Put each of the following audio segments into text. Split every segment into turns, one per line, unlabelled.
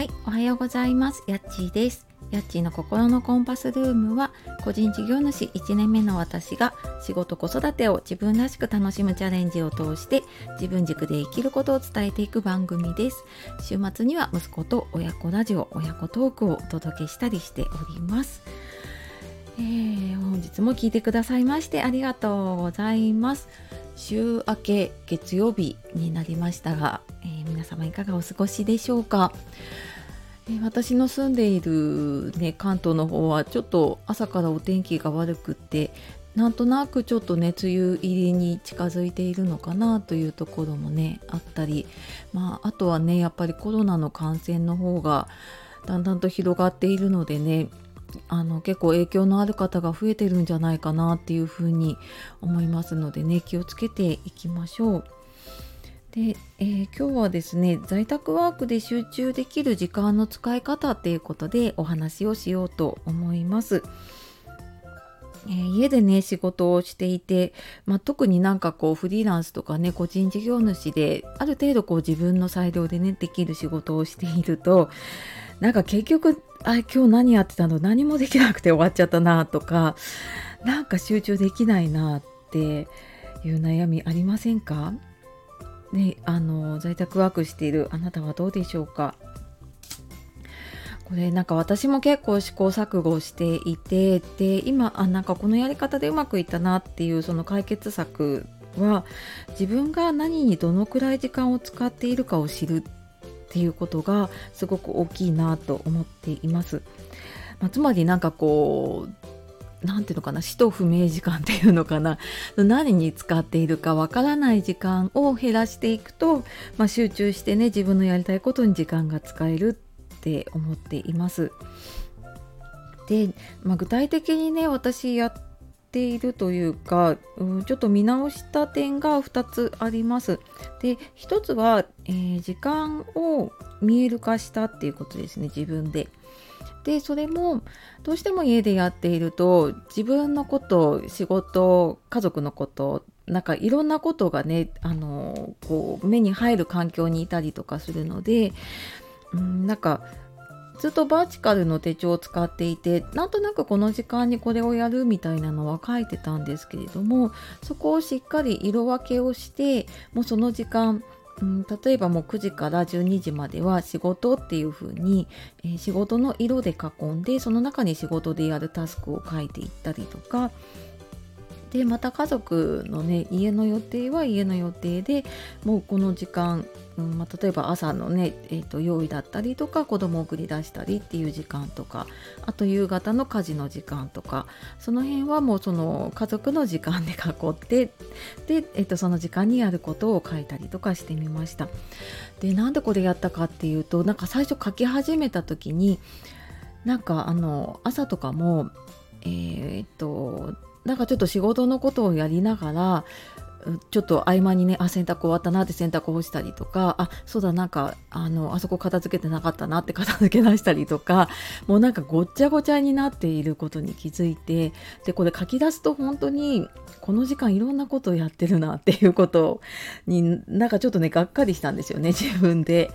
はい、おはようございます。やっちーです。やっちーの心のコンパスルームは、個人事業主1年目の私が仕事子育てを自分らしく楽しむチャレンジを通して自分軸で生きることを伝えていく番組です。週末には息子と親子ラジオ、親子トークをお届けしたりしております。えー、本日も聞いてくださいましてありがとうございます。週明け月曜日になりましたが、えー、皆様いかがお過ごしでしょうか？私の住んでいる、ね、関東の方はちょっと朝からお天気が悪くってなんとなくちょっとね梅雨入りに近づいているのかなというところもねあったり、まあ、あとはねやっぱりコロナの感染の方がだんだんと広がっているのでねあの結構影響のある方が増えてるんじゃないかなっていうふうに思いますのでね気をつけていきましょう。で、えー、今日はですね在宅ワークで集中できる時間の使い方っていうことでお話をしようと思います。えー、家でね仕事をしていて、まあ、特になんかこうフリーランスとかね個人事業主である程度こう自分の裁量でねできる仕事をしているとなんか結局あ今日何やってたの？何もできなくて終わっちゃったなとかなんか集中できないなっていう悩みありませんか？ね、あの在宅ワークしているあなたはどうでしょうか？これなんか私も結構試行錯誤していてで今あなんかこのやり方でうまくいったなっていうその解決策は自分が何にどのくらい時間を使っているかを知るっていうことがすごく大きいなと思っています。まあ、つまりなんかこう何ていうのかな使途不明時間っていうのかな 何に使っているかわからない時間を減らしていくと、まあ、集中してね自分のやりたいことに時間が使えるって思っています。で、まあ、具体的にね私やっているというか、うん、ちょっと見直した点が2つあります。で1つは、えー、時間を見える化したっていうことですね自分で。でそれもどうしても家でやっていると自分のこと仕事家族のことなんかいろんなことがねあのこう目に入る環境にいたりとかするので、うん、なんかずっとバーチカルの手帳を使っていてなんとなくこの時間にこれをやるみたいなのは書いてたんですけれどもそこをしっかり色分けをしてもうその時間うん、例えばもう9時から12時までは仕事っていう風に、えー、仕事の色で囲んでその中に仕事でやるタスクを書いていったりとかでまた家族のね家の予定は家の予定でもうこの時間うんまあ、例えば朝のね、えーと、用意だったりとか子供を送り出したりっていう時間とかあと夕方の家事の時間とかその辺はもうその家族の時間で囲ってで、えーと、その時間にやることを書いたりとかしてみました。でなんでこれやったかっていうとなんか最初書き始めた時になんかあの朝とかもえー、っとなんかちょっと仕事のことをやりながらちょっと合間にねあ洗濯終わったなって洗濯干したりとかあそうだなんかあのあそこ片付けてなかったなって片付け出したりとかもうなんかごっちゃごちゃになっていることに気づいてでこれ書き出すと本当にこの時間いろんなことをやってるなっていうことになんかちょっとねがっかりしたんですよね自分で。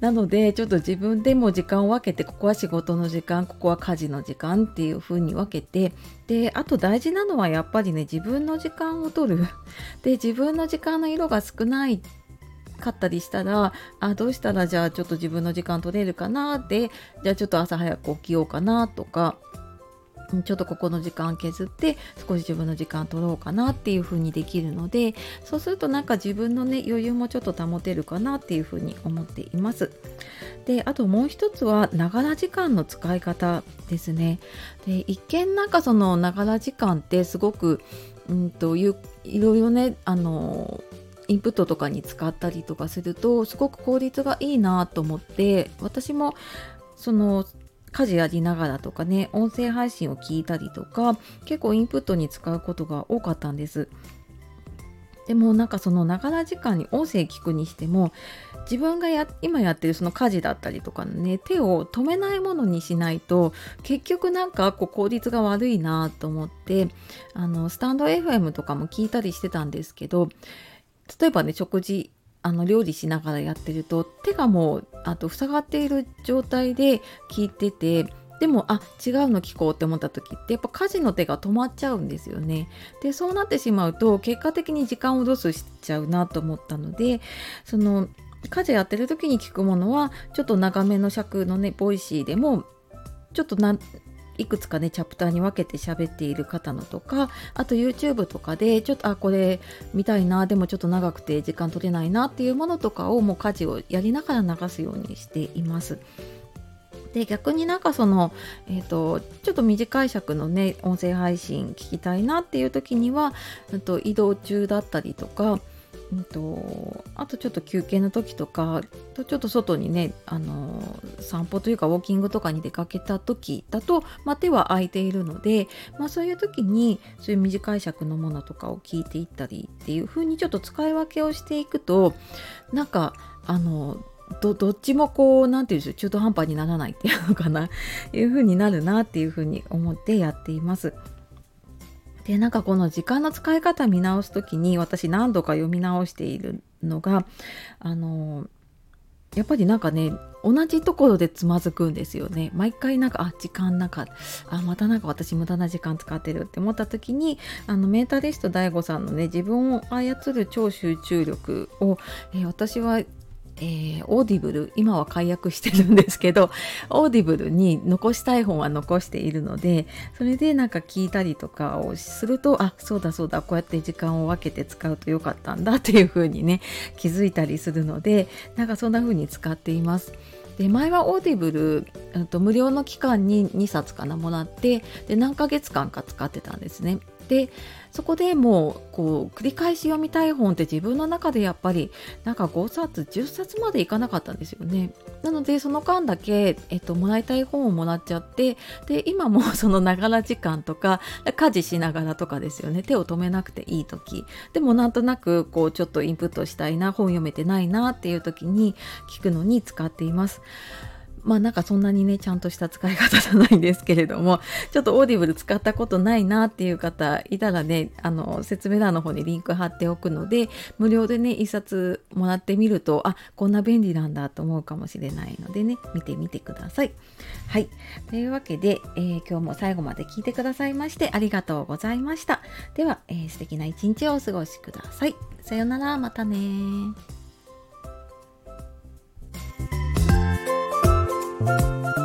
なのでちょっと自分でも時間を分けてここは仕事の時間ここは家事の時間っていう風に分けてであと大事なのはやっぱりね自分の時間を取る。で自分の時間の色が少ないかったりしたらあどうしたらじゃあちょっと自分の時間取れるかなってじゃあちょっと朝早く起きようかなとかちょっとここの時間削って少し自分の時間取ろうかなっていう風にできるのでそうするとなんか自分のね余裕もちょっと保てるかなっていう風に思っています。であともう一つはながら時間の使い方ですね。で一見なんかそのながら時間ってすごくうんといろいろねあのインプットとかに使ったりとかするとすごく効率がいいなと思って私もその家事やりながらとかね音声配信を聞いたりとか結構インプットに使うことが多かったんです。でもなんかそのながら時間に音声聞くにしても自分がや今やってるその家事だったりとかね手を止めないものにしないと結局なんかこう効率が悪いなと思ってあのスタンド FM とかも聞いたりしてたんですけど例えばね食事あの料理しながらやってると手がもうあと塞がっている状態で聞いててでもあ違うの聞こうって思った時ってやっぱ家事の手が止まっちゃうんですよね。でそうなってしまうと結果的に時間をロスしちゃうなと思ったのでその家事やってる時に聞くものはちょっと長めの尺のね Voicy でもちょっとないくつかねチャプターに分けて喋っている方のとかあと YouTube とかでちょっとあこれ見たいなでもちょっと長くて時間取れないなっていうものとかをもう家事をやりながら流すようにしています。で逆になんかその、えーと、ちょっと短い尺のね音声配信聞きたいなっていう時には、と、移動中だったりとか、うんと、あとちょっと休憩の時とかちょっと外にねあの散歩というかウォーキングとかに出かけた時だと、まあ、手は空いているので、まあ、そういう時にそういう短い尺のものとかを聞いていったりっていう風にちょっと使い分けをしていくとなんかあのどどっちもこう何て言うんでしょう中途半端にならないっていうのかないう風になるなっていう風に思ってやっています。でなんかこの時間の使い方見直す時に私何度か読み直しているのがあのやっぱりなんかね同じところでつまずくんですよね。毎回なんかあ時間なかあまたなんか私無駄な時間使ってるって思った時にあのメンタリスト DAIGO さんのね自分を操る超集中力を、えー、私はえー、 Audible 今は解約してるんですけど Audible に残したい本は残しているのでそれでなんか聞いたりとかをするとあそうだそうだこうやって時間を分けて使うとよかったんだっていう風にね気づいたりするのでなんかそんな風に使っています。で前は Audible と無料の期間に2冊かなもらってで何ヶ月間か使ってたんですね。でそこでもうこう繰り返し読みたい本って自分の中でやっぱりなんか5冊10冊までいかなかったんですよね。なのでその間だけ、えっと、もらいたい本をもらっちゃってで今も そのながら時間とか家事しながらとかですよね手を止めなくていい時でもなんとなくこうちょっとインプットしたいな本読めてないなっていう時に聞くのに使っています。まあなんかそんなにねちゃんとした使い方じゃないんですけれども ちょっと Audible 使ったことないなっていう方いたらねあの説明欄の方にリンク貼っておくので無料でね1冊もらってみるとあこんな便利なんだと思うかもしれないのでね見てみてください。はいというわけで、えー、今日も最後まで聞いてくださいましてありがとうございました。では、えー、素敵な一日をお過ごしください。さようならまたね you